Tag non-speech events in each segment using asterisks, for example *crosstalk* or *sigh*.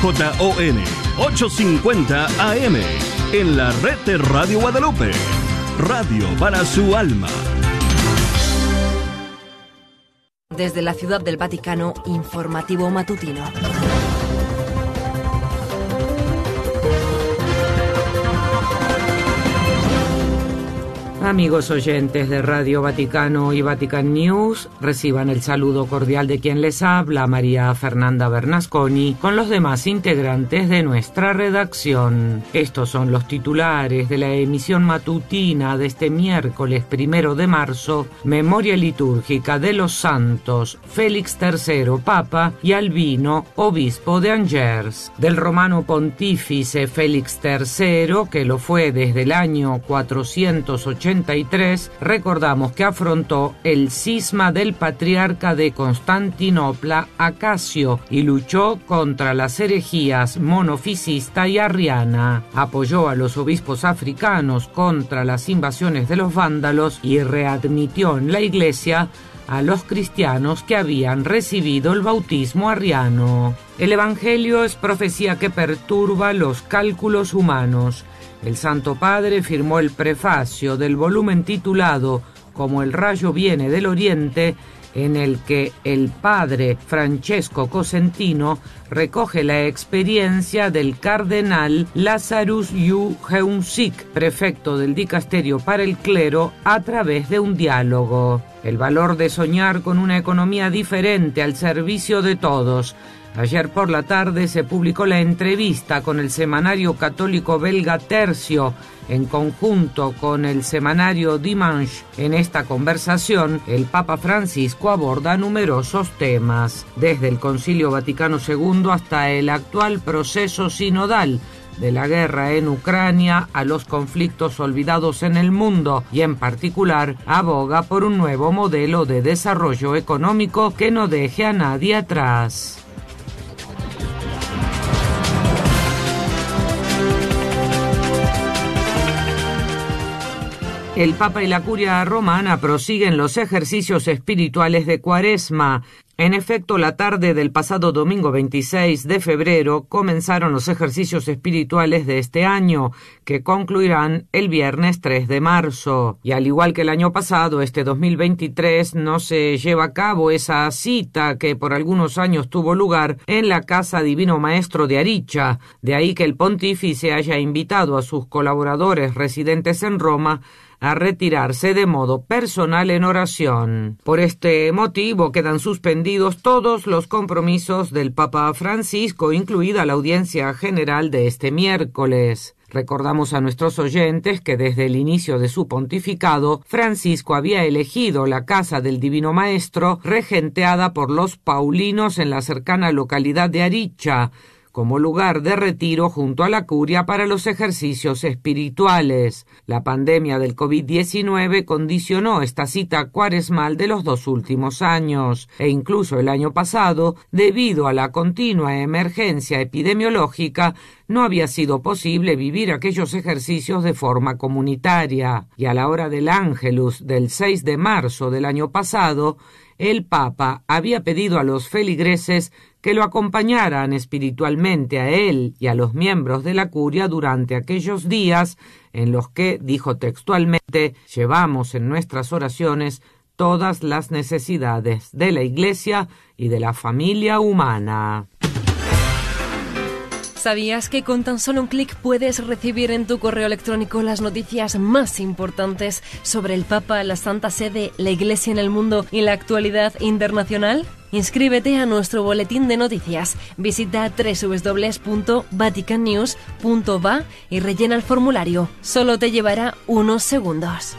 KJON 850 AM en la red de Radio Guadalupe. Radio para su alma. Desde la Ciudad del Vaticano, informativo matutino. Amigos oyentes de Radio Vaticano y Vatican News, reciban el saludo cordial de quien les habla, María Fernanda Bernasconi, con los demás integrantes de nuestra redacción. Estos son los titulares de la emisión matutina de este miércoles primero de marzo, Memoria Litúrgica de los Santos, Félix III, Papa, y Albino, Obispo de Angers, del romano pontífice Félix III, que lo fue desde el año 480 recordamos que afrontó el cisma del patriarca de Constantinopla, Acacio, y luchó contra las herejías monofisista y arriana. Apoyó a los obispos africanos contra las invasiones de los vándalos y readmitió en la iglesia a los cristianos que habían recibido el bautismo arriano. El Evangelio es profecía que perturba los cálculos humanos el Santo Padre firmó el prefacio del volumen titulado Como el rayo viene del oriente, en el que el padre Francesco Cosentino recoge la experiencia del cardenal Lazarus Yu Heung-sik, prefecto del dicasterio para el clero, a través de un diálogo. El valor de soñar con una economía diferente al servicio de todos, Ayer por la tarde se publicó la entrevista con el semanario católico belga Tercio en conjunto con el semanario Dimanche. En esta conversación, el Papa Francisco aborda numerosos temas, desde el Concilio Vaticano II hasta el actual proceso sinodal de la guerra en Ucrania a los conflictos olvidados en el mundo y en particular aboga por un nuevo modelo de desarrollo económico que no deje a nadie atrás. El Papa y la Curia romana prosiguen los ejercicios espirituales de Cuaresma. En efecto, la tarde del pasado domingo 26 de febrero comenzaron los ejercicios espirituales de este año, que concluirán el viernes 3 de marzo. Y al igual que el año pasado, este 2023 no se lleva a cabo esa cita que por algunos años tuvo lugar en la Casa Divino Maestro de Aricha. De ahí que el pontífice haya invitado a sus colaboradores residentes en Roma a retirarse de modo personal en oración. Por este motivo quedan suspendidos todos los compromisos del Papa Francisco, incluida la audiencia general de este miércoles. Recordamos a nuestros oyentes que desde el inicio de su pontificado, Francisco había elegido la casa del Divino Maestro, regenteada por los Paulinos en la cercana localidad de Aricha, como lugar de retiro junto a la curia para los ejercicios espirituales. La pandemia del COVID-19 condicionó esta cita cuaresmal de los dos últimos años e incluso el año pasado, debido a la continua emergencia epidemiológica, no había sido posible vivir aquellos ejercicios de forma comunitaria. Y a la hora del Ángelus del 6 de marzo del año pasado, el Papa había pedido a los feligreses que lo acompañaran espiritualmente a él y a los miembros de la curia durante aquellos días en los que, dijo textualmente, llevamos en nuestras oraciones todas las necesidades de la Iglesia y de la familia humana. ¿Sabías que con tan solo un clic puedes recibir en tu correo electrónico las noticias más importantes sobre el Papa, la Santa Sede, la Iglesia en el mundo y la actualidad internacional? Inscríbete a nuestro boletín de noticias. Visita www.vaticannews.va y rellena el formulario. Solo te llevará unos segundos.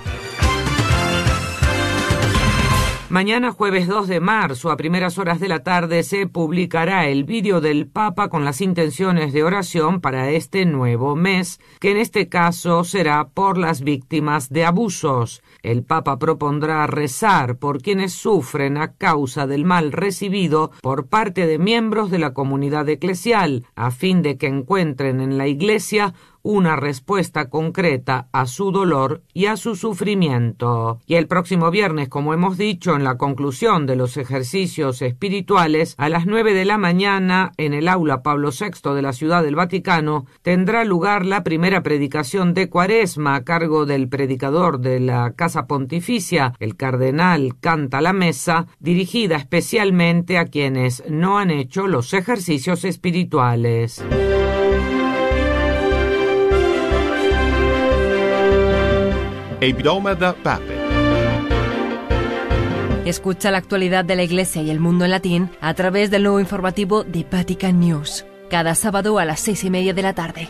Mañana jueves 2 de marzo a primeras horas de la tarde se publicará el vídeo del Papa con las intenciones de oración para este nuevo mes, que en este caso será por las víctimas de abusos. El Papa propondrá rezar por quienes sufren a causa del mal recibido por parte de miembros de la comunidad eclesial, a fin de que encuentren en la Iglesia una respuesta concreta a su dolor y a su sufrimiento. Y el próximo viernes, como hemos dicho, en la conclusión de los ejercicios espirituales, a las nueve de la mañana, en el aula Pablo VI de la Ciudad del Vaticano, tendrá lugar la primera predicación de Cuaresma a cargo del predicador de la Casa Pontificia, el cardenal Canta la Mesa, dirigida especialmente a quienes no han hecho los ejercicios espirituales. Escucha la actualidad de la Iglesia y el mundo en latín a través del nuevo informativo de Vatican News, cada sábado a las seis y media de la tarde.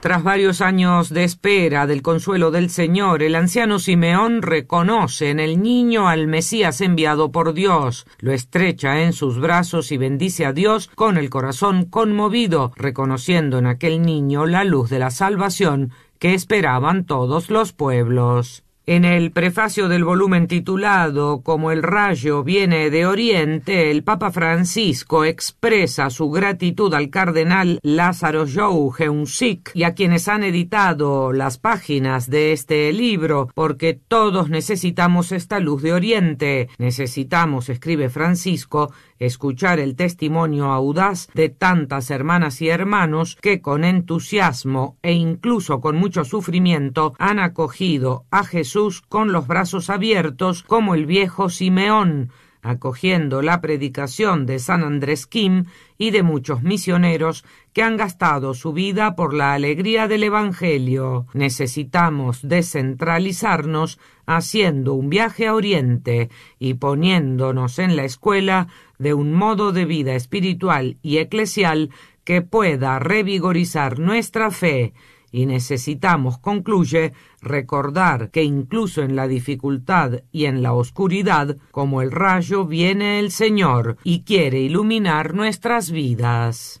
Tras varios años de espera del consuelo del Señor, el anciano Simeón reconoce en el niño al Mesías enviado por Dios, lo estrecha en sus brazos y bendice a Dios con el corazón conmovido, reconociendo en aquel niño la luz de la salvación que esperaban todos los pueblos. En el prefacio del volumen titulado Como el rayo viene de Oriente, el Papa Francisco expresa su gratitud al cardenal Lázaro Jou Geunsic y a quienes han editado las páginas de este libro, porque todos necesitamos esta luz de Oriente. Necesitamos, escribe Francisco, escuchar el testimonio audaz de tantas hermanas y hermanos que con entusiasmo e incluso con mucho sufrimiento han acogido a Jesús con los brazos abiertos como el viejo Simeón, acogiendo la predicación de San Andrés Kim y de muchos misioneros que han gastado su vida por la alegría del Evangelio. Necesitamos descentralizarnos haciendo un viaje a Oriente y poniéndonos en la escuela de un modo de vida espiritual y eclesial que pueda revigorizar nuestra fe y necesitamos, concluye, recordar que incluso en la dificultad y en la oscuridad, como el rayo, viene el Señor y quiere iluminar nuestras vidas.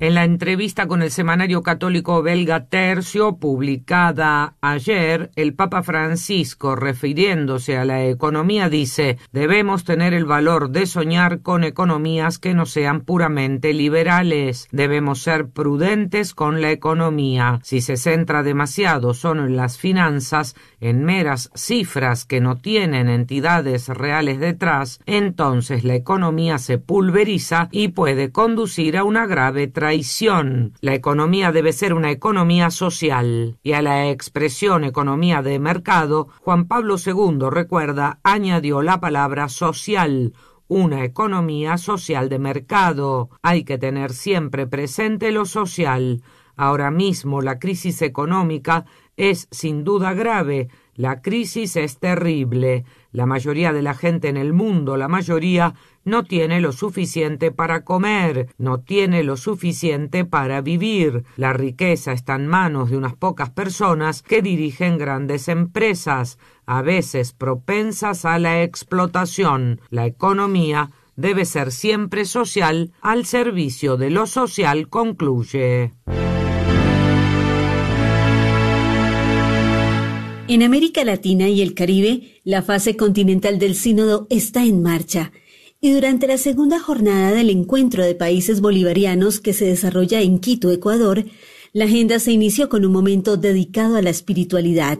En la entrevista con el semanario católico belga Tercio, publicada ayer, el Papa Francisco, refiriéndose a la economía, dice debemos tener el valor de soñar con economías que no sean puramente liberales. Debemos ser prudentes con la economía. Si se centra demasiado solo en las finanzas, en meras cifras que no tienen entidades reales detrás, entonces la economía se pulveriza y puede conducir a una grave traición. La economía debe ser una economía social. Y a la expresión economía de mercado, Juan Pablo II recuerda añadió la palabra social una economía social de mercado. Hay que tener siempre presente lo social. Ahora mismo la crisis económica es sin duda grave, la crisis es terrible, la mayoría de la gente en el mundo, la mayoría, no tiene lo suficiente para comer, no tiene lo suficiente para vivir. La riqueza está en manos de unas pocas personas que dirigen grandes empresas, a veces propensas a la explotación. La economía debe ser siempre social al servicio de lo social, concluye. En América Latina y el Caribe, la fase continental del sínodo está en marcha y durante la segunda jornada del encuentro de países bolivarianos que se desarrolla en Quito, Ecuador, la agenda se inició con un momento dedicado a la espiritualidad.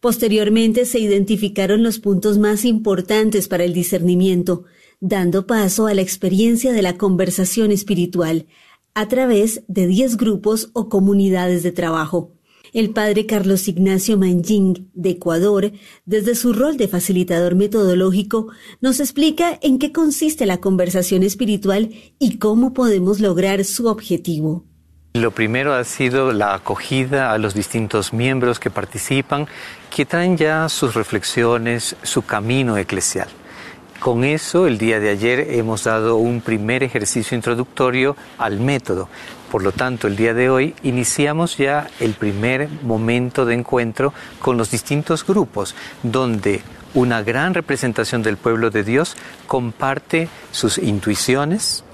Posteriormente se identificaron los puntos más importantes para el discernimiento, dando paso a la experiencia de la conversación espiritual a través de diez grupos o comunidades de trabajo. El padre Carlos Ignacio Manjing, de Ecuador, desde su rol de facilitador metodológico, nos explica en qué consiste la conversación espiritual y cómo podemos lograr su objetivo. Lo primero ha sido la acogida a los distintos miembros que participan, que traen ya sus reflexiones, su camino eclesial. Con eso, el día de ayer hemos dado un primer ejercicio introductorio al método, por lo tanto, el día de hoy iniciamos ya el primer momento de encuentro con los distintos grupos, donde una gran representación del pueblo de Dios comparte sus intuiciones,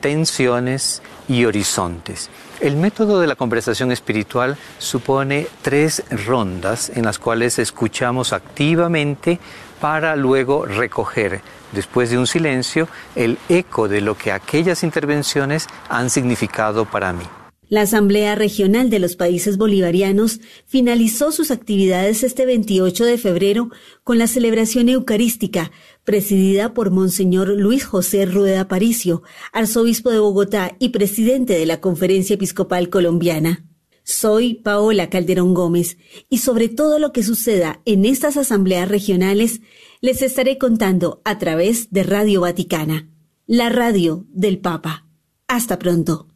tensiones y horizontes. El método de la conversación espiritual supone tres rondas en las cuales escuchamos activamente para luego recoger, después de un silencio, el eco de lo que aquellas intervenciones han significado para mí. La Asamblea Regional de los Países Bolivarianos finalizó sus actividades este 28 de febrero con la celebración eucarística, presidida por Monseñor Luis José Rueda Paricio, arzobispo de Bogotá y presidente de la Conferencia Episcopal Colombiana. Soy Paola Calderón Gómez y sobre todo lo que suceda en estas asambleas regionales les estaré contando a través de Radio Vaticana, la radio del Papa. Hasta pronto.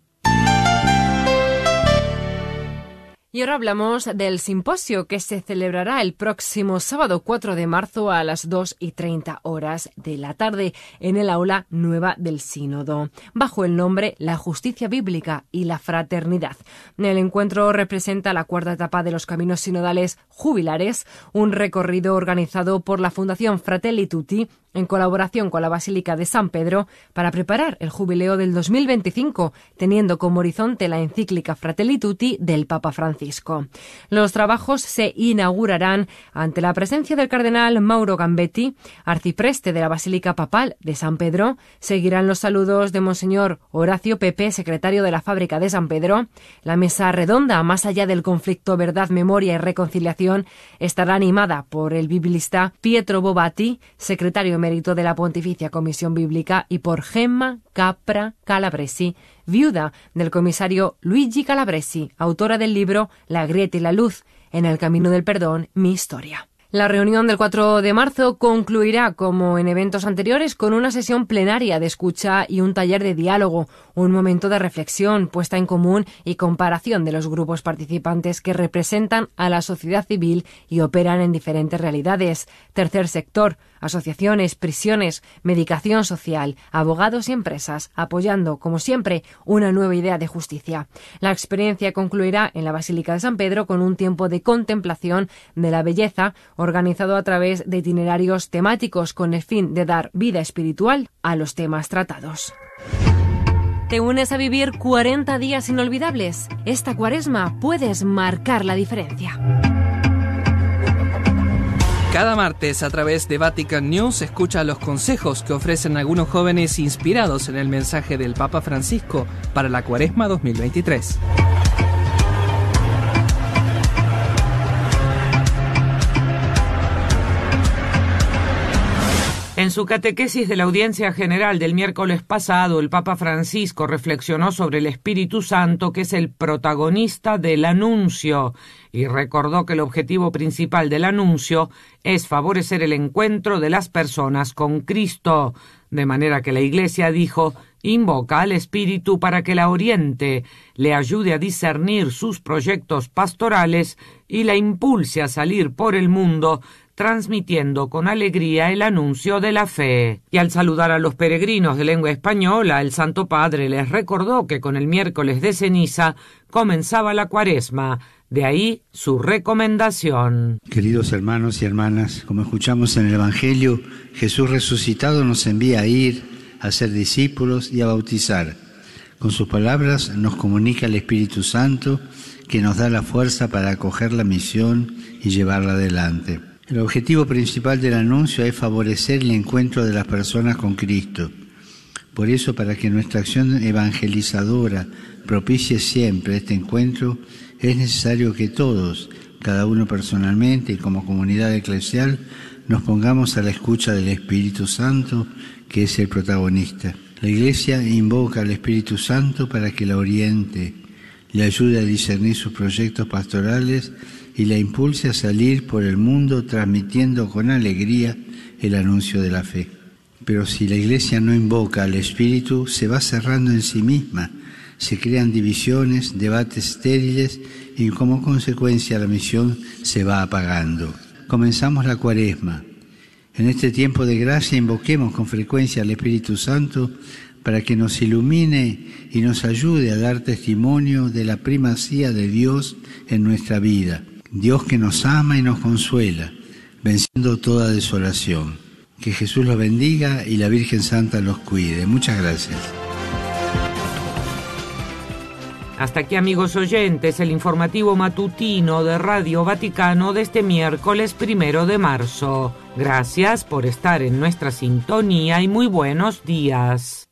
Y ahora hablamos del simposio que se celebrará el próximo sábado 4 de marzo a las 2 y 30 horas de la tarde en el aula nueva del Sínodo, bajo el nombre La Justicia Bíblica y la Fraternidad. El encuentro representa la cuarta etapa de los caminos sinodales jubilares, un recorrido organizado por la Fundación Fratelli Tutti en colaboración con la Basílica de San Pedro para preparar el jubileo del 2025, teniendo como horizonte la encíclica Fratelli Tutti del Papa Francisco. Los trabajos se inaugurarán ante la presencia del cardenal Mauro Gambetti, arcipreste de la Basílica Papal de San Pedro. Seguirán los saludos de Monseñor Horacio Pepe, secretario de la Fábrica de San Pedro. La mesa redonda, más allá del conflicto verdad, memoria y reconciliación, estará animada por el biblista Pietro Bobati, secretario mérito de la Pontificia Comisión Bíblica y por Gemma Capra Calabresi, viuda del comisario Luigi Calabresi, autora del libro La grieta y la luz, en el camino del perdón, mi historia. La reunión del 4 de marzo concluirá, como en eventos anteriores, con una sesión plenaria de escucha y un taller de diálogo, un momento de reflexión, puesta en común y comparación de los grupos participantes que representan a la sociedad civil y operan en diferentes realidades. Tercer sector, asociaciones, prisiones, medicación social, abogados y empresas, apoyando, como siempre, una nueva idea de justicia. La experiencia concluirá en la Basílica de San Pedro con un tiempo de contemplación de la belleza organizado a través de itinerarios temáticos con el fin de dar vida espiritual a los temas tratados. ¿Te unes a vivir 40 días inolvidables? Esta cuaresma puedes marcar la diferencia. Cada martes a través de Vatican News escucha los consejos que ofrecen algunos jóvenes inspirados en el mensaje del Papa Francisco para la Cuaresma 2023. En su catequesis de la audiencia general del miércoles pasado, el Papa Francisco reflexionó sobre el Espíritu Santo, que es el protagonista del anuncio, y recordó que el objetivo principal del anuncio es favorecer el encuentro de las personas con Cristo, de manera que la Iglesia dijo invoca al Espíritu para que la oriente, le ayude a discernir sus proyectos pastorales y la impulse a salir por el mundo transmitiendo con alegría el anuncio de la fe. Y al saludar a los peregrinos de lengua española, el Santo Padre les recordó que con el miércoles de ceniza comenzaba la cuaresma, de ahí su recomendación. Queridos hermanos y hermanas, como escuchamos en el Evangelio, Jesús resucitado nos envía a ir, a ser discípulos y a bautizar. Con sus palabras nos comunica el Espíritu Santo que nos da la fuerza para acoger la misión y llevarla adelante. El objetivo principal del anuncio es favorecer el encuentro de las personas con Cristo. Por eso, para que nuestra acción evangelizadora propicie siempre este encuentro, es necesario que todos, cada uno personalmente y como comunidad eclesial, nos pongamos a la escucha del Espíritu Santo, que es el protagonista. La Iglesia invoca al Espíritu Santo para que la oriente, le ayude a discernir sus proyectos pastorales y la impulse a salir por el mundo transmitiendo con alegría el anuncio de la fe. Pero si la Iglesia no invoca al Espíritu, se va cerrando en sí misma, se crean divisiones, debates estériles y como consecuencia la misión se va apagando. Comenzamos la cuaresma. En este tiempo de gracia invoquemos con frecuencia al Espíritu Santo para que nos ilumine y nos ayude a dar testimonio de la primacía de Dios en nuestra vida Dios que nos ama y nos consuela, venciendo toda desolación. Que Jesús los bendiga y la Virgen Santa los cuide. Muchas gracias. Hasta aquí amigos oyentes, el informativo matutino de Radio Vaticano de este miércoles primero de marzo. Gracias por estar en nuestra sintonía y muy buenos días.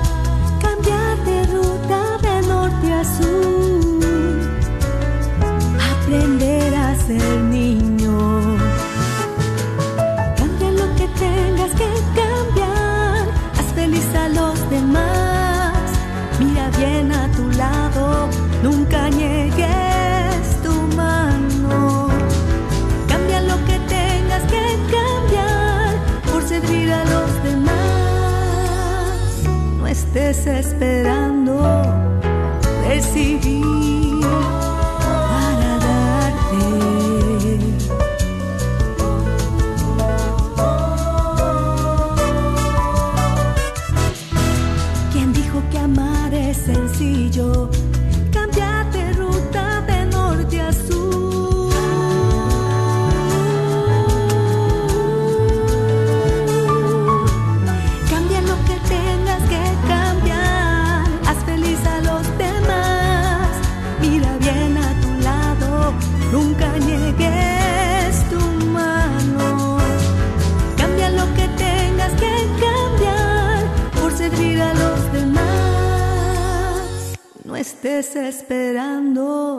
desesperado. desesperando.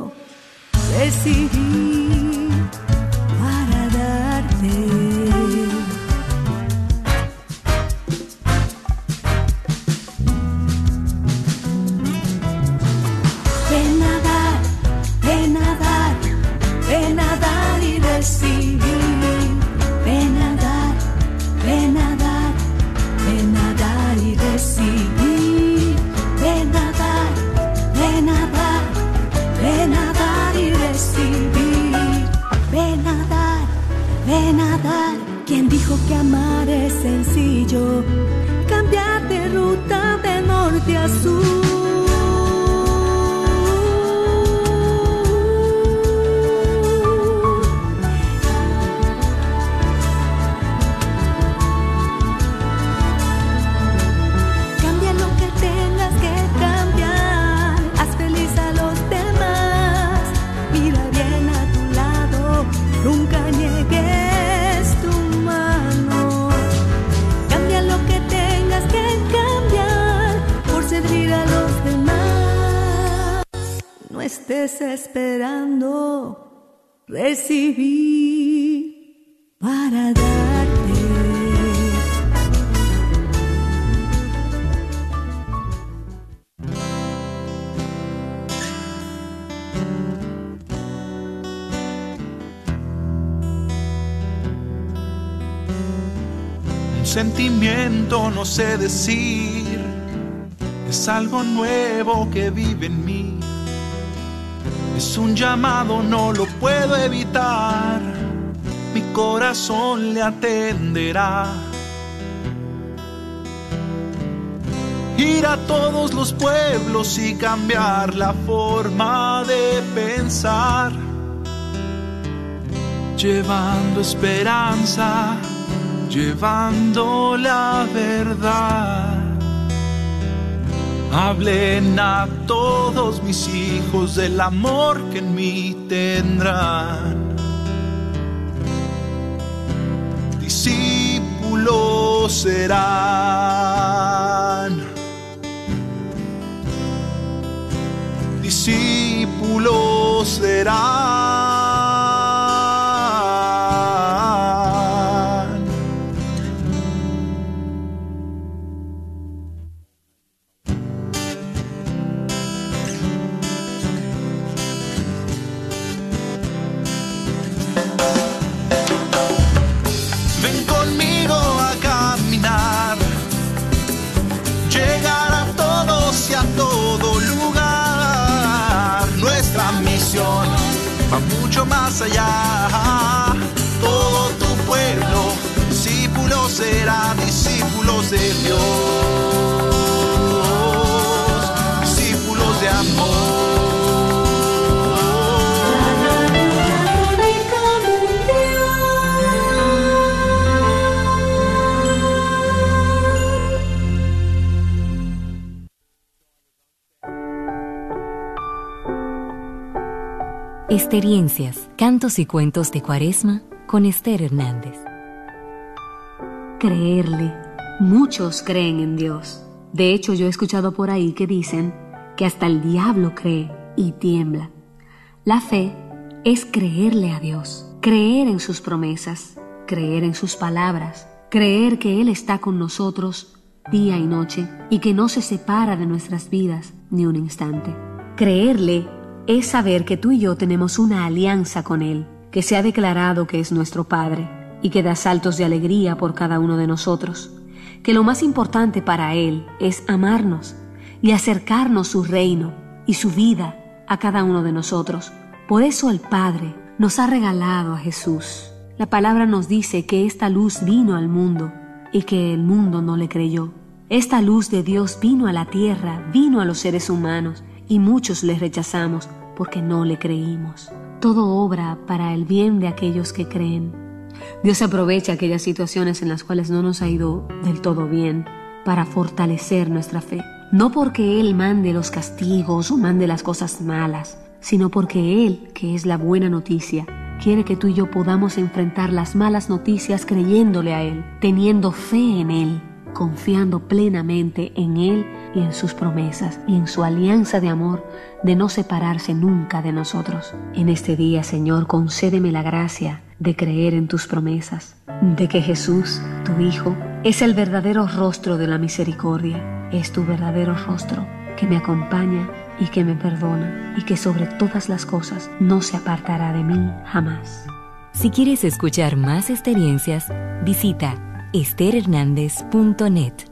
Sé decir, es algo nuevo que vive en mí. Es un llamado, no lo puedo evitar, mi corazón le atenderá. Ir a todos los pueblos y cambiar la forma de pensar, llevando esperanza llevando la verdad Hablen a todos mis hijos del amor que en mí tendrán. Discípulos serán. Discípulos serán. Allá. Todo tu pueblo, discípulo será, Experiencias, cantos y cuentos de Cuaresma con Esther Hernández. Creerle. Muchos creen en Dios. De hecho, yo he escuchado por ahí que dicen que hasta el diablo cree y tiembla. La fe es creerle a Dios, creer en sus promesas, creer en sus palabras, creer que Él está con nosotros día y noche y que no se separa de nuestras vidas ni un instante. Creerle es saber que tú y yo tenemos una alianza con Él, que se ha declarado que es nuestro Padre y que da saltos de alegría por cada uno de nosotros, que lo más importante para Él es amarnos y acercarnos su reino y su vida a cada uno de nosotros. Por eso el Padre nos ha regalado a Jesús. La palabra nos dice que esta luz vino al mundo y que el mundo no le creyó. Esta luz de Dios vino a la tierra, vino a los seres humanos y muchos le rechazamos porque no le creímos. Todo obra para el bien de aquellos que creen. Dios aprovecha aquellas situaciones en las cuales no nos ha ido del todo bien para fortalecer nuestra fe. No porque Él mande los castigos o mande las cosas malas, sino porque Él, que es la buena noticia, quiere que tú y yo podamos enfrentar las malas noticias creyéndole a Él, teniendo fe en Él confiando plenamente en Él y en sus promesas y en su alianza de amor de no separarse nunca de nosotros. En este día, Señor, concédeme la gracia de creer en tus promesas, de que Jesús, tu Hijo, es el verdadero rostro de la misericordia, es tu verdadero rostro que me acompaña y que me perdona y que sobre todas las cosas no se apartará de mí jamás. Si quieres escuchar más experiencias, visita estherhernandez.net.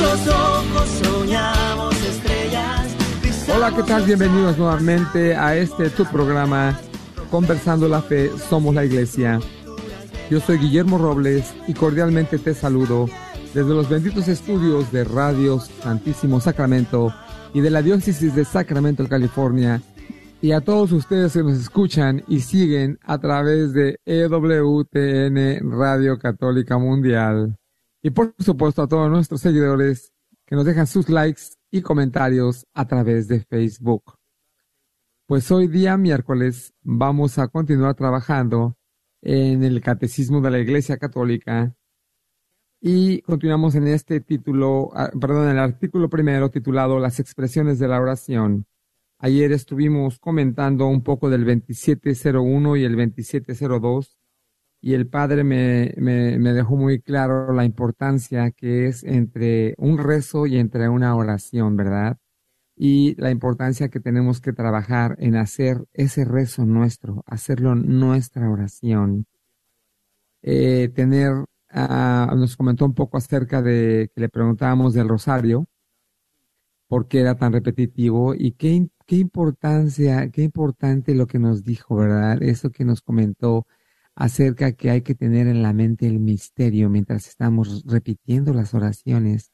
los ojos, soñamos estrellas. Hola, ¿qué tal? Bienvenidos nuevamente a este tu programa Conversando la Fe, Somos la Iglesia. Yo soy Guillermo Robles y cordialmente te saludo desde los benditos estudios de Radio Santísimo Sacramento y de la Diócesis de Sacramento, California, y a todos ustedes que nos escuchan y siguen a través de EWTN Radio Católica Mundial. Y por supuesto a todos nuestros seguidores que nos dejan sus likes y comentarios a través de Facebook. Pues hoy día miércoles vamos a continuar trabajando en el Catecismo de la Iglesia Católica y continuamos en este título, ah, perdón, en el artículo primero titulado Las expresiones de la oración. Ayer estuvimos comentando un poco del 2701 y el 2702 y el padre me, me, dejó muy claro la importancia que es entre un rezo y entre una oración, ¿verdad? Y la importancia que tenemos que trabajar en hacer ese rezo nuestro, hacerlo nuestra oración. Eh, tener, ah, nos comentó un poco acerca de que le preguntábamos del rosario, por qué era tan repetitivo y qué, qué importancia, qué importante lo que nos dijo, ¿verdad? Eso que nos comentó acerca que hay que tener en la mente el misterio mientras estamos repitiendo las oraciones.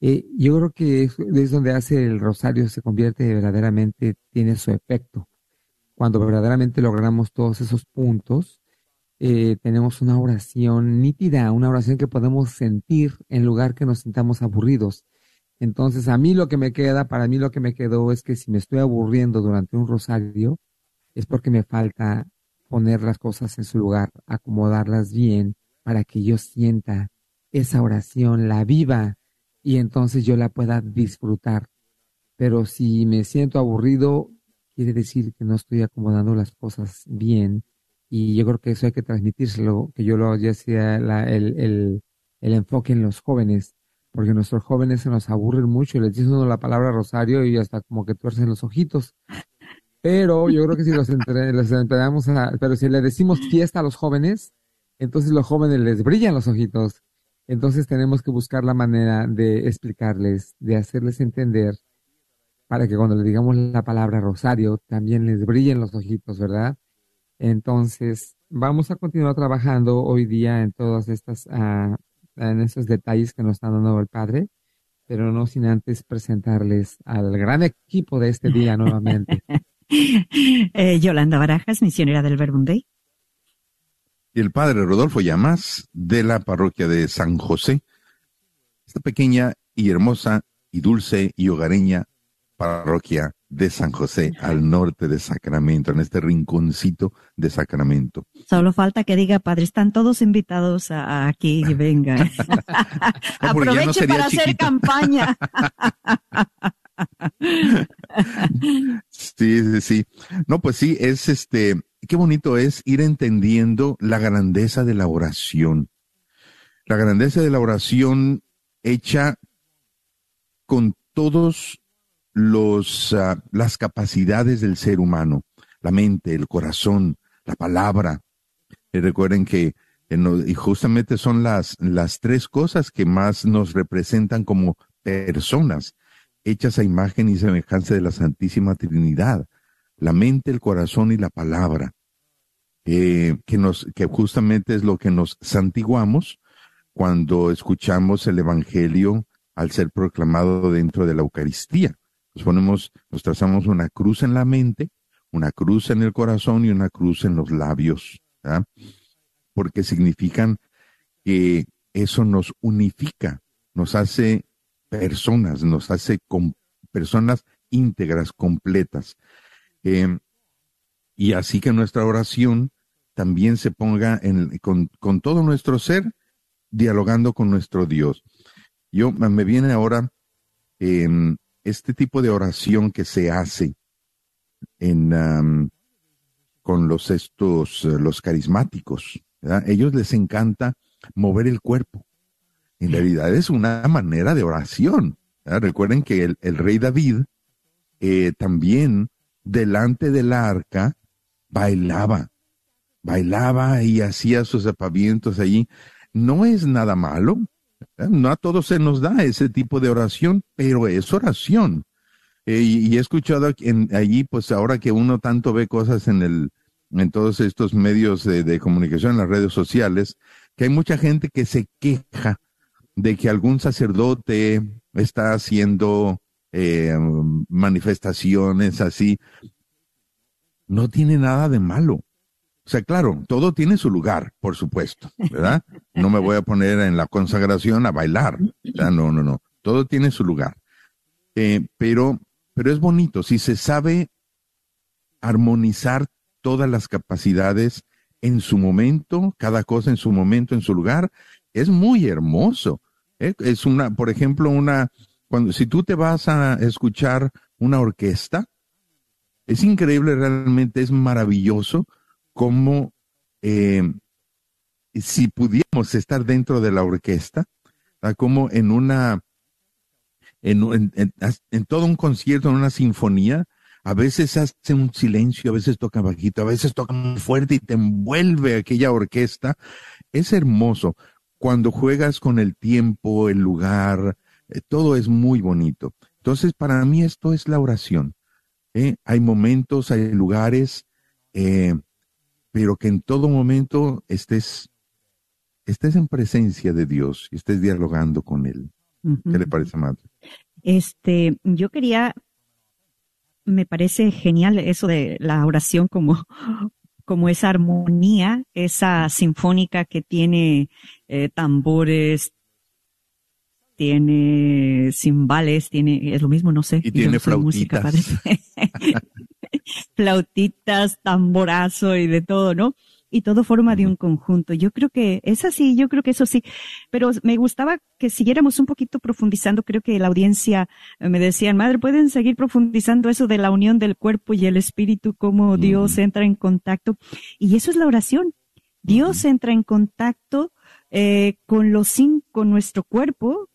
Eh, yo creo que es, donde hace el rosario se convierte verdaderamente, tiene su efecto. Cuando verdaderamente logramos todos esos puntos, eh, tenemos una oración nítida, una oración que podemos sentir en lugar que nos sintamos aburridos. Entonces, a mí lo que me queda, para mí lo que me quedó es que si me estoy aburriendo durante un rosario, es porque me falta poner las cosas en su lugar, acomodarlas bien para que yo sienta esa oración, la viva y entonces yo la pueda disfrutar. Pero si me siento aburrido, quiere decir que no estoy acomodando las cosas bien y yo creo que eso hay que transmitírselo, que yo lo ya sea el, el, el enfoque en los jóvenes, porque nuestros jóvenes se nos aburren mucho les dicen la palabra rosario y hasta como que tuercen los ojitos. Pero yo creo que si los, entre, los entregamos a, pero si le decimos fiesta a los jóvenes, entonces los jóvenes les brillan los ojitos. Entonces tenemos que buscar la manera de explicarles, de hacerles entender, para que cuando le digamos la palabra rosario, también les brillen los ojitos, ¿verdad? Entonces, vamos a continuar trabajando hoy día en todas estas, uh, en detalles que nos está dando el Padre, pero no sin antes presentarles al gran equipo de este día nuevamente. *laughs* eh, Yolanda Barajas, misionera del Verbunday. Y el padre Rodolfo Llamas, de la parroquia de San José. Esta pequeña y hermosa y dulce y hogareña parroquia de San José, al norte de Sacramento, en este rinconcito de Sacramento. Solo falta que diga, padre, están todos invitados a, aquí y *laughs* no, Aproveche no para chiquito. hacer campaña. *laughs* sí, sí, sí. No, pues sí, es este, qué bonito es ir entendiendo la grandeza de la oración. La grandeza de la oración hecha con todos los uh, las capacidades del ser humano, la mente, el corazón, la palabra. Y recuerden que y justamente son las, las tres cosas que más nos representan como personas hechas a imagen y semejanza de la Santísima Trinidad, la mente, el corazón y la palabra, eh, que, justamente es lo que nos santiguamos cuando escuchamos el Evangelio al ser proclamado dentro de la Eucaristía. Nos ponemos, nos trazamos una cruz en la mente, una cruz en el corazón y una cruz en los labios, porque significan que eso nos unifica, nos hace personas, nos hace con personas íntegras, completas. Eh, y así que nuestra oración también se ponga en, con, todo nuestro ser, dialogando con nuestro Dios. Yo me viene ahora eh, este tipo de oración que se hace en, con los estos, los carismáticos. Ellos les encanta mover el cuerpo en realidad es una manera de oración. Recuerden que el, rey David eh, también delante del arca bailaba, bailaba y hacía sus apavientos allí. No es nada malo, no a todos se nos da ese tipo de oración, pero es oración. Eh, y, he escuchado allí, pues ahora que uno tanto ve cosas en el, en todos estos medios de comunicación, en las redes sociales, que hay mucha gente que se queja de que algún sacerdote está haciendo eh, manifestaciones así, no tiene nada de malo. O sea, claro, todo tiene su lugar, por supuesto, ¿verdad? No me voy a poner en la consagración a bailar. no, no, no. Todo tiene su lugar. Eh, pero, pero es bonito. Si se sabe armonizar todas las capacidades en su momento, cada cosa en su momento, en su lugar, es muy hermoso. ¿Eh? Es una, por ejemplo, una, cuando, si tú te vas a escuchar una orquesta, es increíble realmente, es maravilloso cómo eh, si pudiéramos estar dentro de la orquesta, como en una, en, en, todo un concierto, en una sinfonía, a veces hace un silencio, a veces toca bajito, a veces toca muy fuerte y te envuelve aquella orquesta. Es hermoso. Cuando juegas con el tiempo, el lugar, eh, todo es muy bonito. Entonces, para mí esto es la oración. ¿eh? Hay momentos, hay lugares, eh, pero que en todo momento estés estés en presencia de Dios y estés dialogando con Él. ¿Qué le parece, madre? Este, yo quería, me parece genial eso de la oración como, como esa armonía, esa sinfónica que tiene eh, tambores, tiene cimbales, tiene, es lo mismo, no sé. Y tiene flautitas. *laughs* flautitas, tamborazo y de todo, ¿no? Y todo forma de un conjunto. Yo creo que es así, yo creo que eso sí, pero me gustaba que siguiéramos un poquito profundizando, creo que la audiencia eh, me decían, madre, pueden seguir profundizando eso de la unión del cuerpo y el espíritu, cómo Dios entra en contacto. Y eso es la oración. Dios entra en contacto eh, con los con nuestro cuerpo,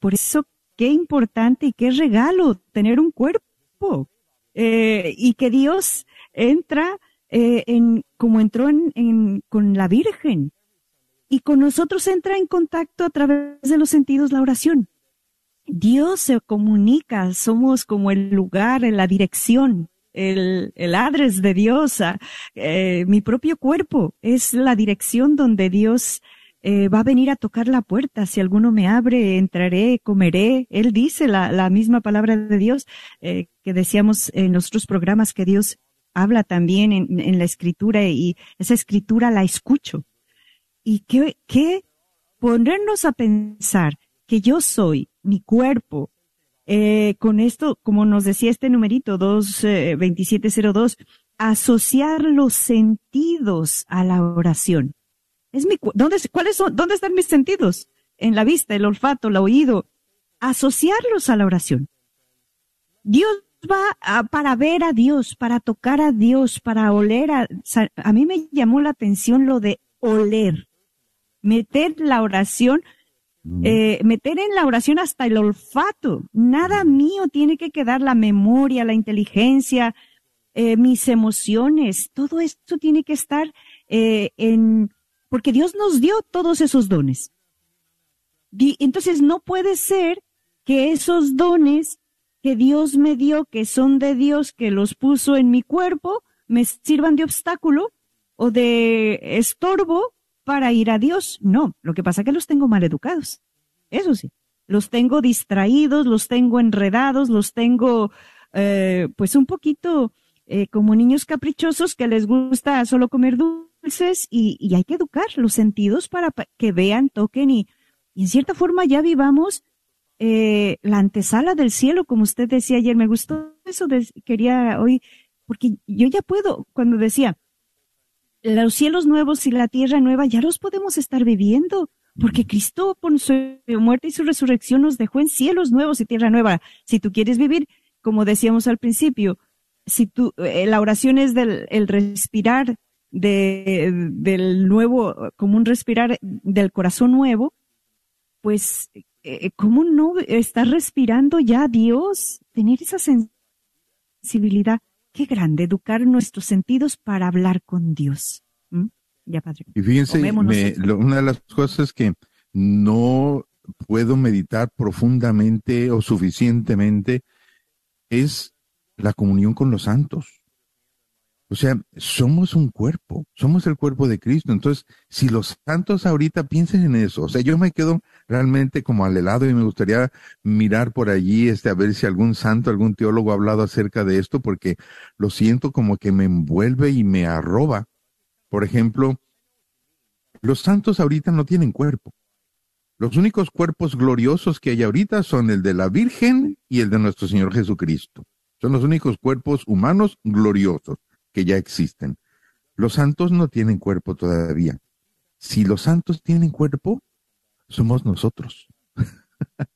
por eso qué importante y qué regalo tener un cuerpo. Eh, y que Dios entra eh, como entró en, con la Virgen. Y con nosotros entra en contacto a través de los sentidos la oración. Dios se comunica, somos como el lugar, la dirección, el, el adres de Dios. Eh, mi propio cuerpo es la dirección donde Dios eh, va a venir a tocar la puerta. Si alguno me abre, entraré, comeré. Él dice la misma palabra de Dios que decíamos en nuestros programas que Dios habla también en, la escritura y esa escritura la escucho. Y que, que ponernos a pensar que yo soy mi cuerpo, eh, con esto, como nos decía este numerito 22702, eh, asociar los sentidos a la oración. Es mi, ¿dónde, ¿cuáles son, dónde están mis sentidos? En la vista, el olfato, el oído. Asociarlos a la oración. Dios va para ver a Dios, para tocar a Dios, para oler a... A mí me llamó la atención lo de oler. Meter la oración, eh, meter en la oración hasta el olfato. Nada mío tiene que quedar la memoria, la inteligencia, eh, mis emociones. Todo esto tiene que estar eh, en... Porque Dios nos dio todos esos dones. entonces no puede ser que esos dones que Dios me dio, que son de Dios, que los puso en mi cuerpo, me sirvan de obstáculo o de estorbo para ir a Dios. No, lo que pasa es que los tengo mal educados. Eso sí, los tengo distraídos, los tengo enredados, los tengo eh, pues un poquito eh, como niños caprichosos que les gusta solo comer dulces y, hay que educar los sentidos para que vean, toquen y en cierta forma ya vivamos eh, la antesala del cielo, como usted decía ayer. Me gustó eso, quería hoy, porque yo ya puedo, cuando decía, los cielos nuevos y la tierra nueva ya los podemos estar viviendo, porque Cristo por su muerte y su resurrección nos dejó en cielos nuevos y tierra nueva. Si tú quieres vivir, como decíamos al principio, si tú, eh, la oración es del el respirar de, del nuevo, como un respirar del corazón nuevo, pues ¿cómo no estar respirando ya Dios? Tener esa sensibilidad. Qué grande, educar nuestros sentidos para hablar con Dios. ¿Mm? Ya, Padre. Y fíjense, una de las cosas que no puedo meditar profundamente o suficientemente es la comunión con los santos. O sea, somos un cuerpo, somos el cuerpo de Cristo. Entonces, si los santos ahorita piensen en eso, o sea, yo me quedo realmente como al helado y me gustaría mirar por allí, este, a ver si algún santo, algún teólogo ha hablado acerca de esto, porque lo siento como que me envuelve y me arroba. Por ejemplo, los santos ahorita no tienen cuerpo. Los únicos cuerpos gloriosos que hay ahorita son el de la Virgen y el de nuestro Señor Jesucristo. Son los únicos cuerpos humanos gloriosos que ya existen. Los santos no tienen cuerpo todavía. Si los santos tienen cuerpo, somos nosotros. *laughs*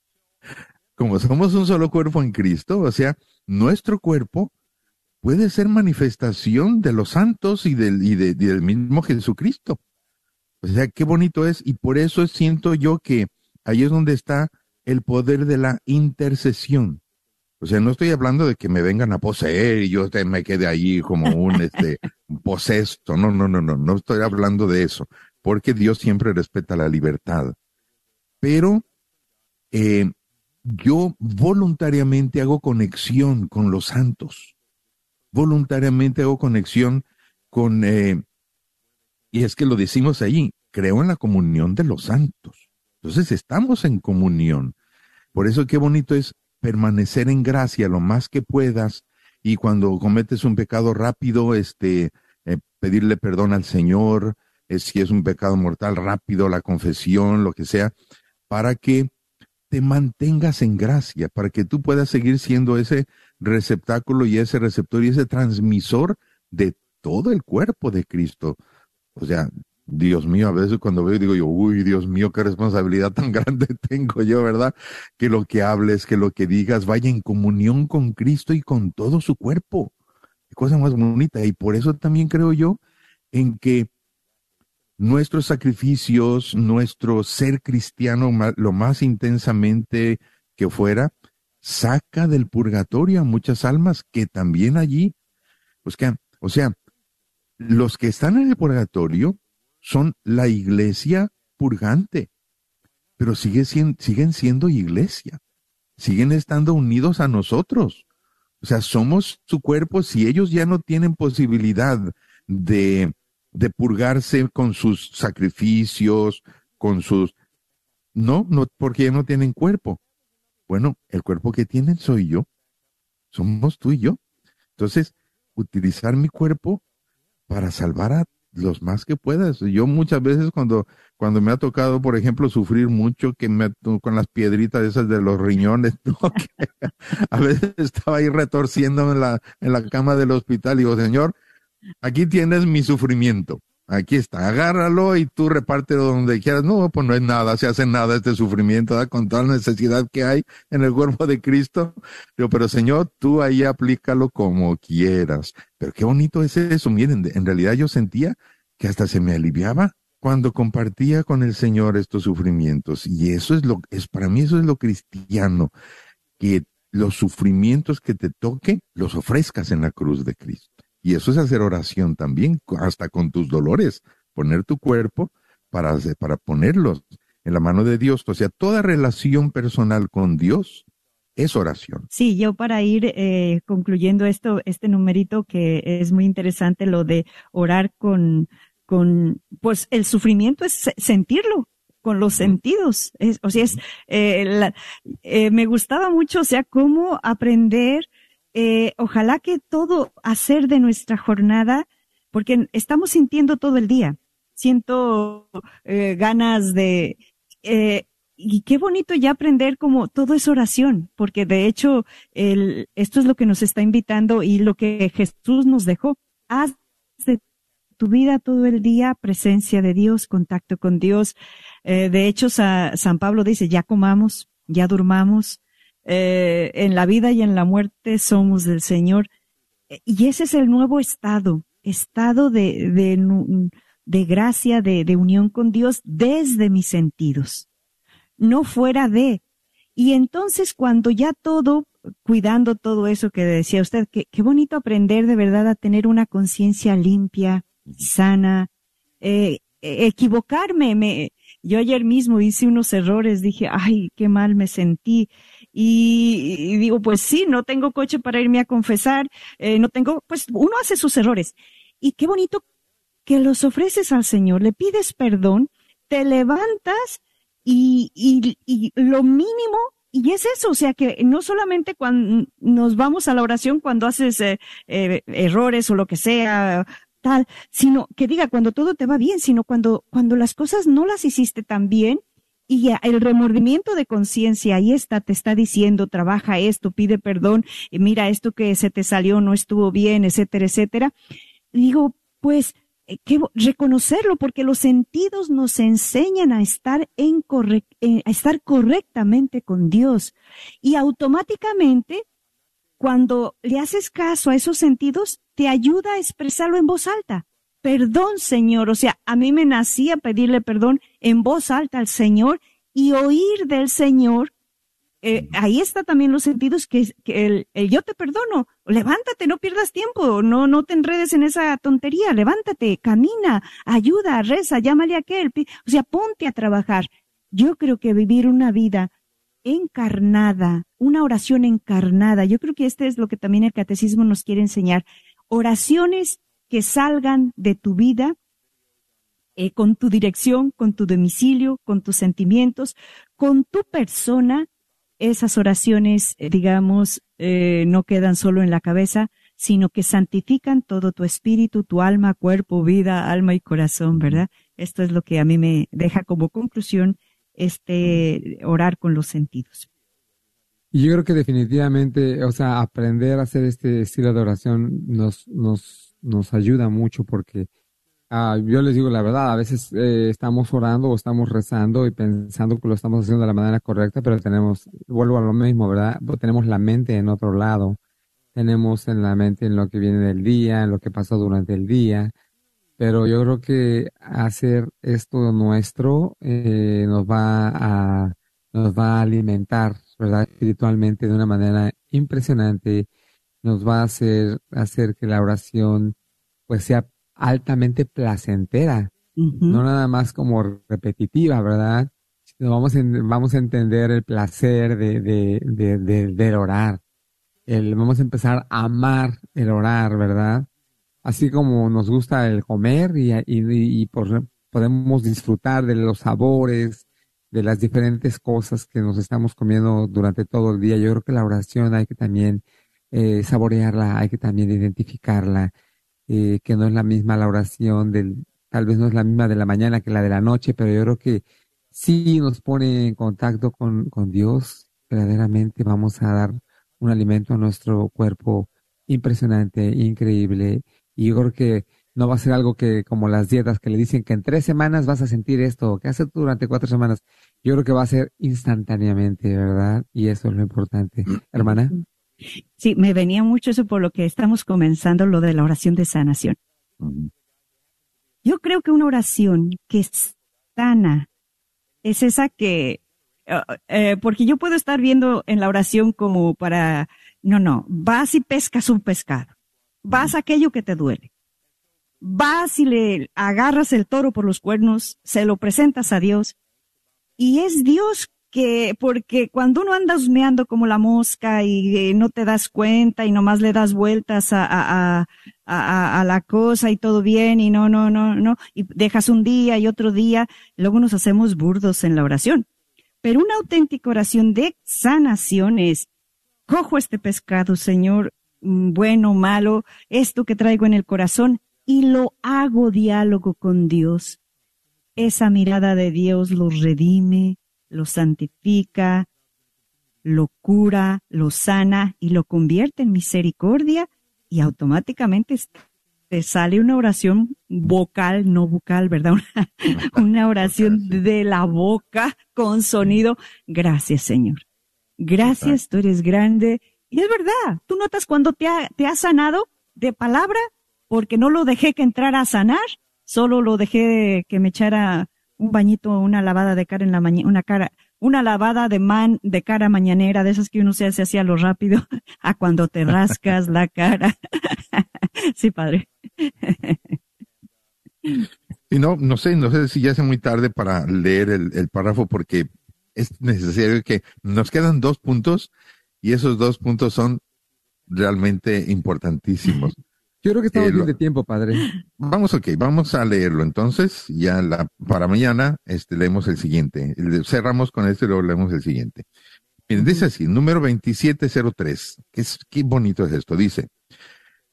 Como somos un solo cuerpo en Cristo, o sea, nuestro cuerpo puede ser manifestación de los santos y del, y del mismo Jesucristo. O sea, qué bonito es y por eso siento yo que ahí es donde está el poder de la intercesión. O sea, no estoy hablando de que me vengan a poseer y yo me quede ahí como un *laughs* este posesto. No, no, no, no, no estoy hablando de eso, porque Dios siempre respeta la libertad. Pero eh, yo voluntariamente hago conexión con los santos. Voluntariamente hago conexión con, eh, y es que lo decimos allí, creo en la comunión de los santos. Entonces estamos en comunión. Por eso qué bonito es permanecer en gracia lo más que puedas y cuando cometes un pecado rápido, este, eh, pedirle perdón al Señor, eh, si es un pecado mortal, rápido, la confesión, lo que sea, para que te mantengas en gracia, para que tú puedas seguir siendo ese receptáculo y ese receptor y ese transmisor de todo el cuerpo de Cristo. O sea, Dios mío, a veces cuando veo digo yo, uy, Dios mío, qué responsabilidad tan *laughs* grande tengo yo, ¿verdad? Que lo que hables, que lo que digas vaya en comunión con Cristo y con todo su cuerpo. Qué cosa más bonita. Y por eso también creo yo en que nuestros sacrificios, nuestro ser cristiano lo más intensamente que fuera, saca del purgatorio a muchas almas que también allí, pues que, o sea, los que están en el purgatorio son la iglesia purgante, pero sigue, siguen siendo iglesia, siguen estando unidos a nosotros. O sea, somos su cuerpo si ellos ya no tienen posibilidad de de purgarse con sus sacrificios, con sus... No, no, porque ya no tienen cuerpo. Bueno, el cuerpo que tienen soy yo. Somos tú y yo. Entonces, utilizar mi cuerpo para salvar a los más que puedas. Yo muchas veces cuando, cuando me ha tocado, por ejemplo, sufrir mucho que me, con las piedritas esas de los riñones, *laughs* a veces estaba ahí retorciéndome en la, en la cama del hospital y digo, Señor, aquí tienes mi sufrimiento. Aquí está, agárralo y tú repártelo donde quieras. No, pues no es nada, se hace nada este sufrimiento, ¿da? con toda la necesidad que hay en el cuerpo de Cristo. Pero Señor, tú ahí aplícalo como quieras. Pero qué bonito es eso. Miren, en realidad yo sentía que hasta se me aliviaba cuando compartía con el Señor estos sufrimientos. Y eso es lo, es para mí eso es lo cristiano, que los sufrimientos que te toque los ofrezcas en la cruz de Cristo. Y eso es hacer oración también, hasta con tus dolores, poner tu cuerpo para, para ponerlos en la mano de Dios. O sea, toda relación personal con Dios es oración. Sí, yo para ir eh, concluyendo esto, este numerito que es muy interesante, lo de orar con, con, pues el sufrimiento es sentirlo con los sentidos. o sea, es, eh, eh, me gustaba mucho, o sea, cómo aprender eh, ojalá que todo hacer de nuestra jornada, porque estamos sintiendo todo el día, siento eh, ganas de, eh, y qué bonito ya aprender como todo es oración, porque de hecho el, esto es lo que nos está invitando y lo que Jesús nos dejó. Haz de tu vida todo el día presencia de Dios, contacto con Dios. de hecho, San Pablo dice, ya comamos, ya durmamos, eh, en la vida y en la muerte somos del Señor. Y ese es el nuevo estado, estado de, de, de gracia, de, de unión con Dios desde mis sentidos, no fuera de. Y entonces cuando ya todo, cuidando todo eso que decía usted, qué, qué bonito aprender de verdad a tener una conciencia limpia, sana, eh, equivocarme. Me, yo ayer mismo hice unos errores, dije, ay, qué mal me sentí. Y, digo, pues sí, no tengo coche para irme a confesar, eh, no tengo, pues uno hace sus errores. Y qué bonito que los ofreces al Señor, le pides perdón, te levantas y, y, lo mínimo y es eso, o sea que no solamente cuando nos vamos a la oración cuando haces eh, eh, errores o lo que sea, tal, sino que diga cuando todo te va bien, sino cuando, cuando las cosas no las hiciste tan bien y el remordimiento de conciencia, ahí está, te está diciendo, trabaja esto, pide perdón, mira esto que se te salió, no estuvo bien, etcétera, etcétera. Digo, pues, eh, que reconocerlo porque los sentidos nos enseñan a estar en a estar correctamente con Dios y automáticamente cuando le haces caso a esos sentidos te ayuda a expresarlo en voz alta perdón, Señor. O sea, a mí me nacía pedirle perdón en voz alta al Señor y oír del Señor. Eh, ahí está también los sentidos que, el, yo te perdono. Levántate, no pierdas tiempo, no, no te enredes en esa tontería. Levántate, camina, ayuda, reza, llámale a aquel. O sea, ponte a trabajar. Yo creo que vivir una vida encarnada, una oración encarnada, yo creo que este es lo que también el catecismo nos quiere enseñar. Oraciones que salgan de tu vida eh, con tu dirección, con tu domicilio, con tus sentimientos, con tu persona. Esas oraciones, eh, digamos, eh, no quedan solo en la cabeza, sino que santifican todo tu espíritu, tu alma, cuerpo, vida, alma y corazón, ¿verdad? Esto es lo que a mí me deja como conclusión este orar con los sentidos. Y yo creo que definitivamente, o sea, aprender a hacer este estilo de oración nos, nos nos ayuda mucho porque ah, yo les digo la verdad, a veces eh, estamos orando o estamos rezando y pensando que lo estamos haciendo de la manera correcta, pero tenemos, vuelvo a lo mismo, ¿verdad? Tenemos la mente en otro lado, tenemos en la mente en lo que viene del día, en lo que pasó durante el día, pero yo creo que hacer esto nuestro eh, nos va a nos va a alimentar, ¿verdad? Espiritualmente de una manera impresionante nos va a hacer, hacer que la oración pues sea altamente placentera, no nada más como repetitiva, ¿verdad? Sino vamos, vamos a entender el placer de, de, de, de, orar. El, vamos a empezar a amar el orar, ¿verdad? Así como nos gusta el comer y, y, y por, podemos disfrutar de los sabores, de las diferentes cosas que nos estamos comiendo durante todo el día. Yo creo que la oración hay que también eh, saborearla, hay que también identificarla, eh, que no es la misma la oración del, tal vez no es la misma de la mañana que la de la noche, pero yo creo que sí nos pone en contacto con, con Dios, verdaderamente vamos a dar un alimento a nuestro cuerpo impresionante, increíble, y yo creo que no va a ser algo que como las dietas que le dicen que en tres semanas vas a sentir esto, que hace durante cuatro semanas. Yo creo que va a ser instantáneamente, ¿verdad? Y eso es lo importante. Hermana. Sí, me venía mucho eso por lo que estamos comenzando, lo de la oración de sanación. Yo creo que una oración que es sana es esa que, eh, eh, porque yo puedo estar viendo en la oración como para, no, no, vas y pescas un pescado, vas a aquello que te duele, vas y le agarras el toro por los cuernos, se lo presentas a Dios, y es Dios que porque cuando uno anda husmeando como la mosca y eh, no te das cuenta y nomás le das vueltas a, a, a, la cosa y todo bien y no, no, no, no, y dejas un día y otro día, luego nos hacemos burdos en la oración. Pero una auténtica oración de sanación es, cojo este pescado, Señor, mm, bueno, malo, esto que traigo en el corazón, y lo hago diálogo con Dios. Esa mirada de Dios lo redime, lo santifica, lo cura, lo sana y lo convierte en misericordia y automáticamente te sale una oración vocal, no bucal, ¿verdad? *laughs* Una, oración de la boca con sonido. Gracias, Señor. Gracias, tú eres grande. Y es verdad, tú notas cuando te ha, te ha sanado de palabra, porque no lo dejé que entrara a sanar, solo lo dejé que me echara un bañito, una lavada de cara en la mañana, una cara, una lavada de man, de cara mañanera, de esas que uno se hace así a lo rápido, *laughs* a cuando te rascas la cara. *laughs* sí, padre. y no, no sé, no sé si ya es muy tarde para leer el, el párrafo porque es necesario que nos quedan dos puntos y esos dos puntos son realmente importantísimos. *laughs* Yo creo que estamos eh, bien de tiempo, padre. Vamos, ok, vamos a leerlo. Entonces, ya la, para mañana, este, leemos el siguiente. Cerramos con este y luego leemos el siguiente. Miren, dice así, número 2703. ¿Qué, es, qué bonito es esto. Dice,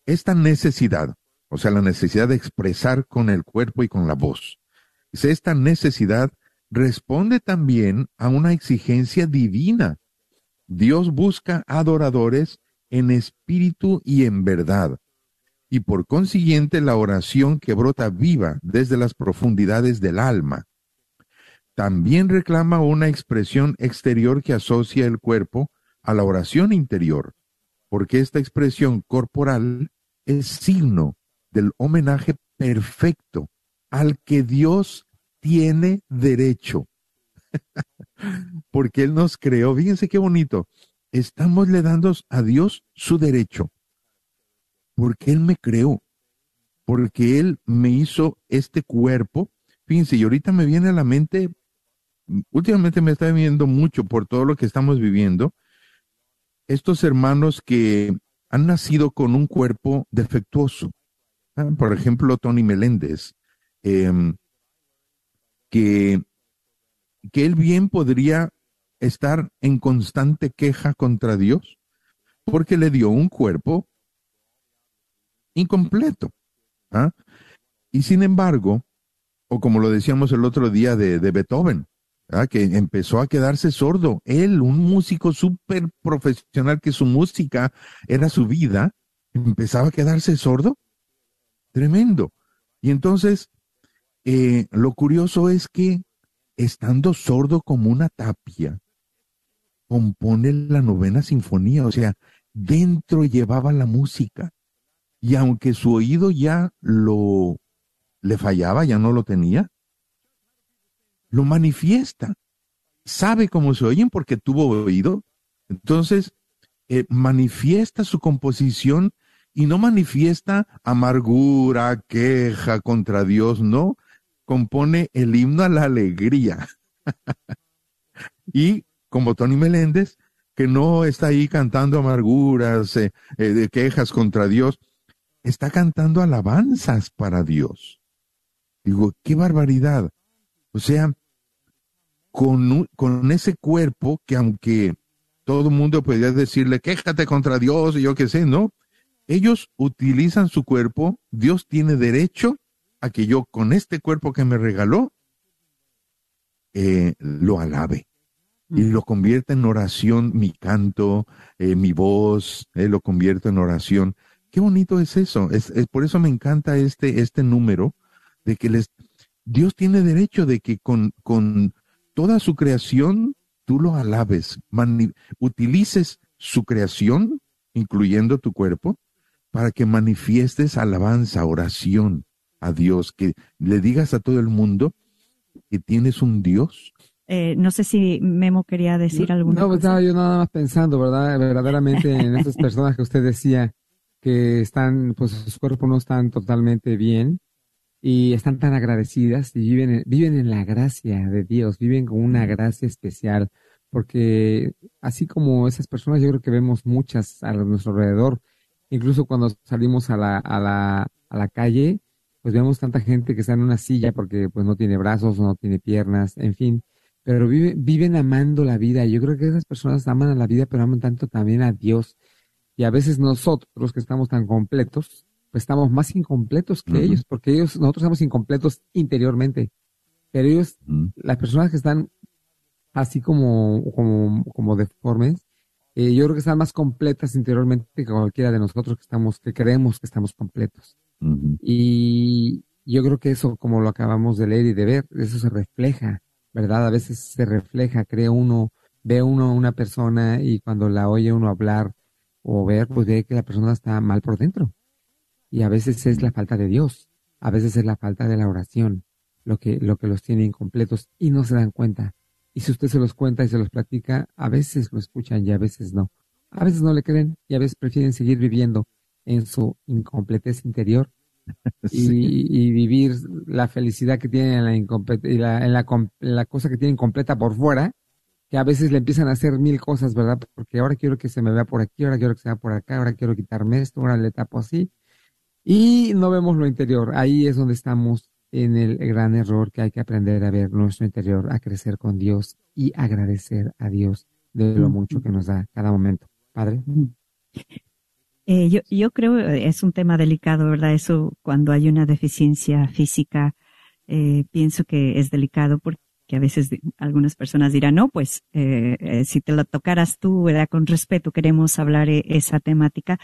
esta necesidad, o sea, la necesidad de expresar con el cuerpo y con la voz. Dice, esta necesidad responde también a una exigencia divina. Dios busca adoradores en espíritu y en verdad y por consiguiente la oración que brota viva desde las profundidades del alma. También reclama una expresión exterior que asocia el cuerpo a la oración interior, porque esta expresión corporal es signo del homenaje perfecto, al que Dios tiene derecho. *laughs* Porque Él nos creó. Fíjense qué bonito. Estamos le dando a Dios su derecho. Porque Él me creó. Porque Él me hizo este cuerpo. Fíjense, y ahorita me viene a la mente, últimamente me está viendo mucho por todo lo que estamos viviendo, estos hermanos que han nacido con un cuerpo defectuoso. Ah, por ejemplo, Tony Meléndez, em, que, que él bien podría estar en constante queja contra Dios porque le dio un cuerpo incompleto. ¿ah? Y sin embargo, o como lo decíamos el otro día de, Beethoven, ¿ah? que empezó a quedarse sordo. Él, un músico súper profesional, que su música era su vida, empezaba a quedarse sordo. Tremendo. Y entonces, eh, lo curioso es que, estando sordo como una tapia, compone la novena sinfonía, o sea, dentro llevaba la música. Y aunque su oído ya lo le fallaba, ya no lo tenía, lo manifiesta. Sabe cómo se oyen porque tuvo oído. Entonces, eh, manifiesta su composición y no manifiesta amargura, queja contra Dios, no. Compone el himno a la alegría. *laughs* y como Tony Meléndez, que no está ahí cantando amarguras, eh, eh, quejas contra Dios, está cantando alabanzas para Dios. Digo, qué barbaridad. O sea, con, con ese cuerpo que aunque todo el mundo podría decirle, quéjate contra Dios y yo qué sé, ¿no? Ellos utilizan su cuerpo, Dios tiene derecho a que yo con este cuerpo que me regaló, eh, lo alabe y mm. lo convierta en oración, mi canto, eh, mi voz, eh, lo convierto en oración. Qué bonito es eso. Es, es, por eso me encanta este, este número de que les, Dios tiene derecho de que con, con toda su creación tú lo alabes, utilices su creación, incluyendo tu cuerpo, para que manifiestes alabanza, oración a Dios, que le digas a todo el mundo que tienes un Dios. Eh, no sé si Memo quería decir algo. No, pues estaba yo nada más pensando, ¿verdad? Verdaderamente en esas personas que usted decía que están, pues sus cuerpos no están totalmente bien, y están tan agradecidas y viven, viven en la gracia de Dios, viven con una gracia especial, porque así como esas personas, yo creo que vemos muchas a nuestro alrededor, incluso cuando salimos a la, a la, a la calle, pues vemos tanta gente que está en una silla porque pues no tiene brazos, no tiene piernas, en fin, pero viven, viven amando la vida. Yo creo que esas personas aman a la vida, pero aman tanto también a Dios. Y a veces nosotros que estamos tan completos, pues estamos más incompletos que ellos, porque ellos, nosotros estamos incompletos interiormente, pero ellos, las personas que están así como, como, como deformes, eh, yo creo que están más completas interiormente que cualquiera de nosotros que estamos, que creemos que estamos completos. Y yo creo que eso, como lo acabamos de leer y de ver, eso se refleja, ¿verdad? A veces se refleja, cree uno, ve uno una persona y cuando la oye uno hablar o ver, pues ve que la persona está mal por dentro. Y a veces es la falta de Dios, a veces es la falta de la oración, lo que, lo que los tiene incompletos y no se dan cuenta. Y si usted se los cuenta y se los practica, a veces lo escuchan y a veces no. A veces no le creen y a veces prefieren seguir viviendo en su incompletez interior *laughs* y, vivir la felicidad que tienen en la, en, la, en la, la, cosa que tienen completa por fuera, que a veces le empiezan a hacer mil cosas, ¿verdad? Porque ahora quiero que se me vea por aquí, ahora quiero que se vea por acá, ahora quiero quitarme esto, ahora le tapo así y no vemos lo interior. Ahí es donde estamos en el gran error que hay que aprender a ver nuestro interior, a crecer con Dios y agradecer a Dios de lo mucho que nos da cada momento. Padre. Eh, yo, yo creo eh, es un tema delicado, ¿verdad? Eso cuando hay una deficiencia física, eh, pienso que es delicado porque a veces algunas personas dirán, no, pues eh, eh, si te lo tocaras tú, ¿verdad? Con respeto queremos hablar de esa temática,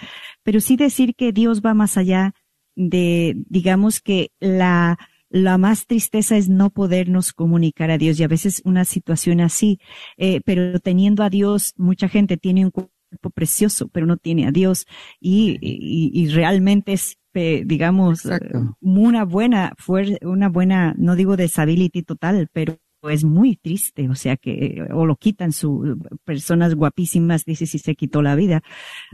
pero sí decir que Dios va más allá de, digamos que la, la más tristeza es no podernos comunicar a Dios y a veces una situación así, eh, pero teniendo a Dios, mucha gente tiene un cuerpo precioso, pero no tiene a Dios y, y, y realmente es digamos, una buena, una buena, no digo disability total, pero es muy triste, o sea que, o lo quitan su, personas guapísimas, dice si se quitó la vida,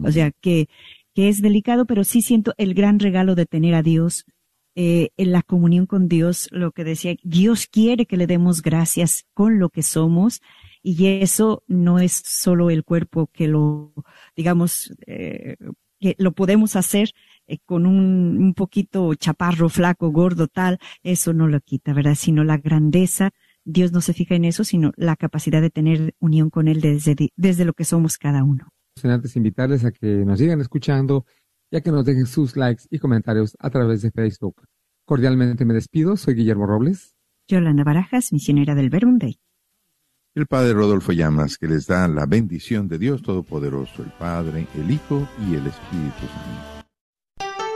o sea que, que es delicado, pero sí siento el gran regalo de tener a Dios, eh, en la comunión con Dios, lo que decía, Dios quiere que le demos gracias con lo que somos, y eso no es solo el cuerpo que lo, digamos, eh, que lo podemos hacer eh, con un, un poquito chaparro, flaco, gordo, tal, eso no lo quita, ¿verdad? Sino la grandeza Dios no se fija en eso, sino la capacidad de tener unión con Él desde, desde lo que somos cada uno. Antes invitarles a que nos sigan escuchando y a que nos dejen sus likes y comentarios a través de Facebook. Cordialmente me despido, soy Guillermo Robles. Yolanda Barajas, misionera del Verum El Padre Rodolfo Llamas, que les da la bendición de Dios Todopoderoso, el Padre, el Hijo y el Espíritu Santo.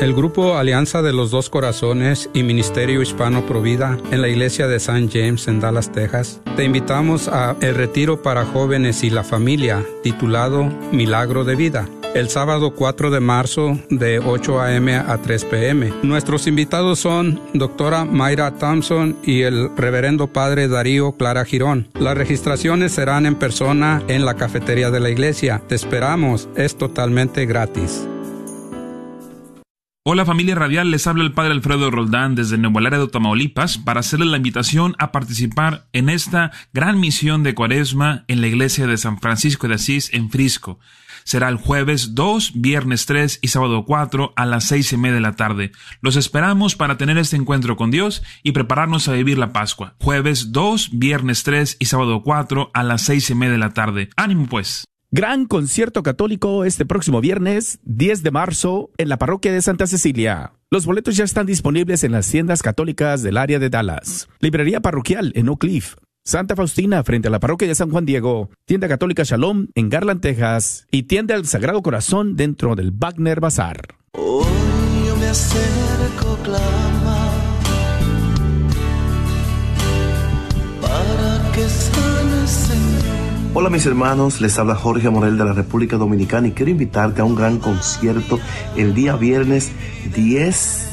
El grupo Alianza de los Dos Corazones y Ministerio Hispano Provida en la iglesia de St. James en Dallas, Texas, te invitamos a el retiro para jóvenes y la familia titulado Milagro de Vida. El sábado 4 de marzo de 8 a.m. a 3 p.m. Nuestros invitados son doctora Mayra Thompson y el reverendo padre Darío Clara Girón. Las registraciones serán en persona en la cafetería de la iglesia. Te esperamos, es totalmente gratis. Hola familia radial, les habla el padre Alfredo Roldán desde Nuevo Laredo, Tamaulipas, para hacerles la invitación a participar en esta gran misión de cuaresma en la iglesia de San Francisco de Asís en Frisco. Será el jueves 2, viernes 3 y sábado 4 a las seis y media de la tarde. Los esperamos para tener este encuentro con Dios y prepararnos a vivir la Pascua. Jueves 2, viernes 3 y sábado 4 a las seis y media de la tarde. Ánimo pues. Gran concierto católico este próximo viernes 10 de marzo en la parroquia de Santa Cecilia. Los boletos ya están disponibles en las tiendas católicas del área de Dallas. Librería parroquial en Oak Cliff. Santa Faustina frente a la parroquia de San Juan Diego, tienda católica Shalom en Garland, Texas y tienda del Sagrado Corazón dentro del Wagner Bazar. Hoy yo me acerco, clama, Hola mis hermanos, les habla Jorge Morel de la República Dominicana y quiero invitarte a un gran concierto el día viernes 10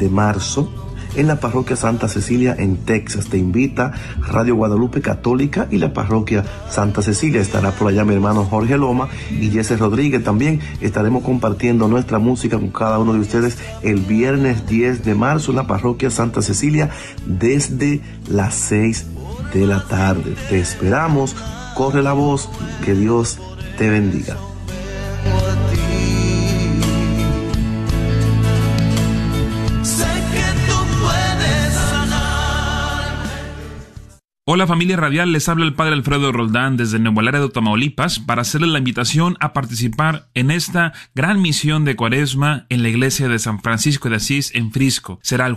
de marzo en la parroquia Santa Cecilia en Texas. Te invita Radio Guadalupe Católica y la parroquia Santa Cecilia. Estará por allá mi hermano Jorge Loma y Jesse Rodríguez. También estaremos compartiendo nuestra música con cada uno de ustedes el viernes 10 de marzo en la parroquia Santa Cecilia desde las 6 de la tarde. Te esperamos corre la voz, que Dios te bendiga. Hola familia radial, les habla el padre Alfredo Roldán desde Nuevo Laredo, Tamaulipas, para hacerles la invitación a participar en esta gran misión de cuaresma en la iglesia de San Francisco de Asís en Frisco. Será el